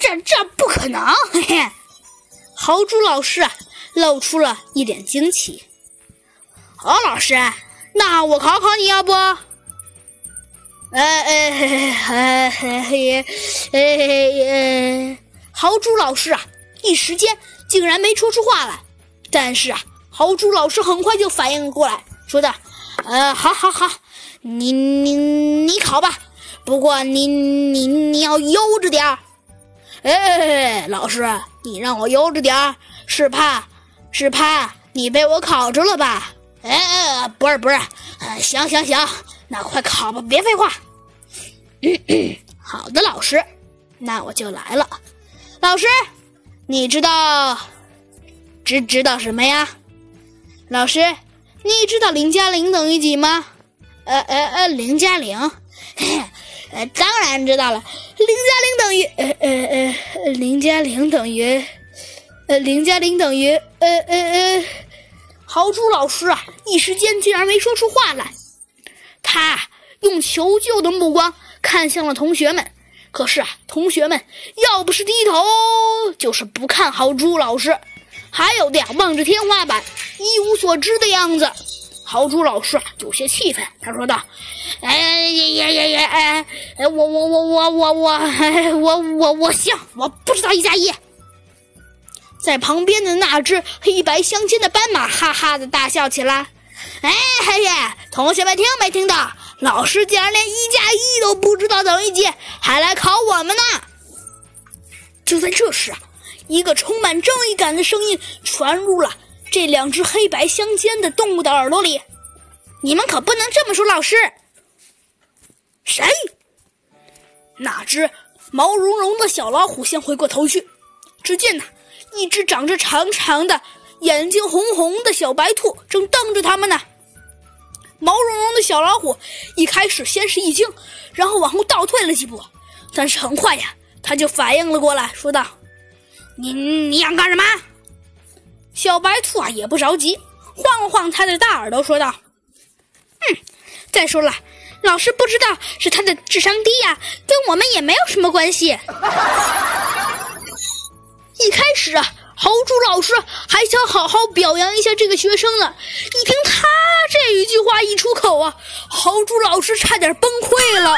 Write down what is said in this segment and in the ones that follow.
这这不可能！嘿嘿，豪猪老师，露出了一点惊奇。豪，老师，那我考考你，要不？呃呃呃呃呃，豪猪老师啊，一时间竟然没说出话来。但是啊，豪猪老师很快就反应过来，说道：“呃，好好好，你你你考吧，不过你你你要悠着点儿。哎，老师，你让我悠着点儿，是怕是怕你被我考着了吧？哎，不是不是，行行行，那快考吧，别废话。好的，老师，那我就来了。老师，你知道知知道什么呀？老师，你知道零加零等于几吗？呃呃呃，零加零，嘿呃，当然知道了。零加零等于呃呃呃，零加零等于呃零加零等于呃呃呃。豪猪老师啊，一时间竟然没说出话来。他用求救的目光看向了同学们，可是啊，同学们要不是低头，就是不看豪猪老师，还有的呀望着天花板，一无所知的样子。豪猪老师，有些气愤，他说道：“哎呀呀呀呀哎，我我我我我我我我我行，我不知道一加一。”在旁边的那只黑白相间的斑马哈哈的大笑起来。哎嘿呀，同学们听没听到？老师竟然连一加一都不知道等于几，还来考我们呢！就在这时，一个充满正义感的声音传入了这两只黑白相间的动物的耳朵里：“你们可不能这么说，老师！”谁？那只毛茸茸的小老虎先回过头去，只见呐。一只长着长长的眼睛、红红的小白兔正瞪着他们呢。毛茸茸的小老虎一开始先是一惊，然后往后倒退了几步，但是很快呀，他就反应了过来，说道：“你你想干什么？”小白兔啊也不着急，晃了晃他的大耳朵，说道：“嗯，再说了，老师不知道是他的智商低呀，跟我们也没有什么关系。”一开始啊，豪猪老师还想好好表扬一下这个学生呢。一听他这一句话一出口啊，豪猪老师差点崩溃了。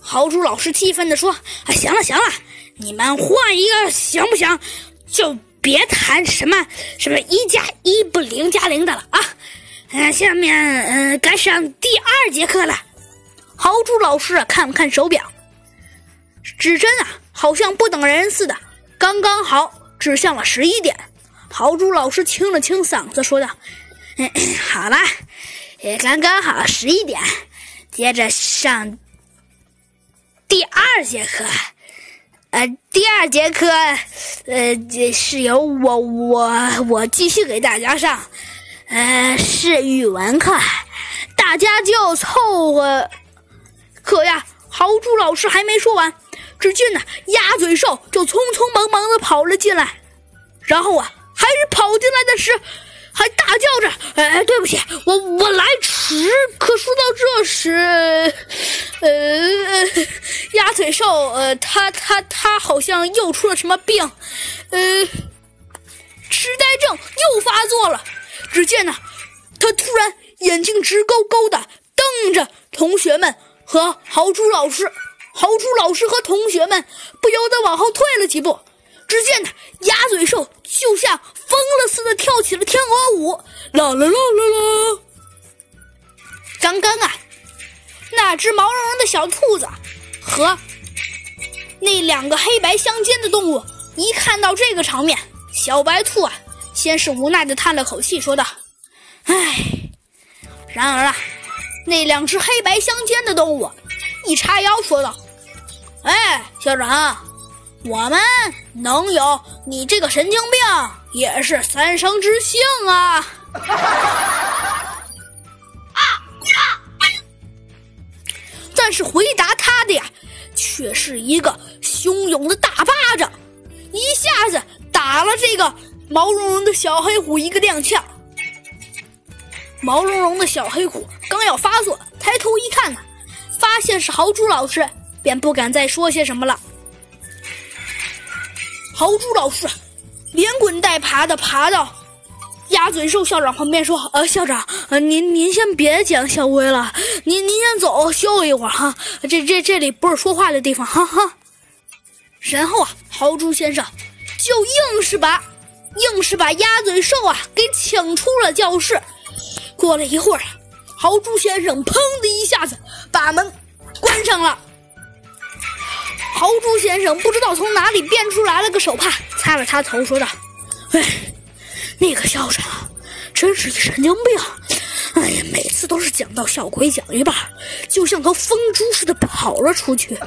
豪猪老师气愤地说：“啊，行了行了，你们换一个行不行？就别谈什么什么一加一不零加零的了啊！嗯，下面嗯该上第二节课了。”豪猪老师啊看了看手表，指针啊。好像不等人似的，刚刚好指向了十一点。豪猪老师清了清嗓子，说道：“ 好了，也刚刚好十一点，接着上第二节课。呃，第二节课，呃，是由我我我继续给大家上，呃，是语文课，大家就凑合。可呀，豪猪老师还没说完。”只见呢，鸭嘴兽就匆匆忙忙的跑了进来，然后啊，还是跑进来的时，还大叫着：“哎，对不起，我我来迟。”可说到这时，呃，鸭嘴兽，呃，他他他好像又出了什么病，呃，痴呆症又发作了。只见呢，他突然眼睛直勾勾的瞪着同学们和豪猪老师。豪猪老师和同学们不由得往后退了几步，只见呢鸭嘴兽就像疯了似的跳起了天鹅舞，啦啦啦啦啦！刚刚啊，那只毛茸茸的小兔子和那两个黑白相间的动物一看到这个场面，小白兔啊，先是无奈的叹了口气，说道：“唉。”然而啊，那两只黑白相间的动物。一叉腰说道：“哎，校长，我们能有你这个神经病也是三生之幸啊！”啊 但是回答他的呀，却是一个汹涌的大巴掌，一下子打了这个毛茸茸的小黑虎一个踉跄。毛茸茸的小黑虎刚要发作，抬头一看呢。发现是豪猪老师，便不敢再说些什么了。豪猪老师连滚带爬的爬到鸭嘴兽校长旁边说：“呃，校长，呃，您您先别讲校规了，您您先走休息一会儿哈，这这这里不是说话的地方，哈哈。”然后啊，豪猪先生就硬是把硬是把鸭嘴兽啊给请出了教室。过了一会儿，豪猪先生砰的一下子把门关上了。豪猪先生不知道从哪里变出来了个手帕，擦了擦头，说道：“哎，那个校长真是一神经病！哎呀，每次都是讲到校规讲一半，就像头疯猪似的跑了出去。”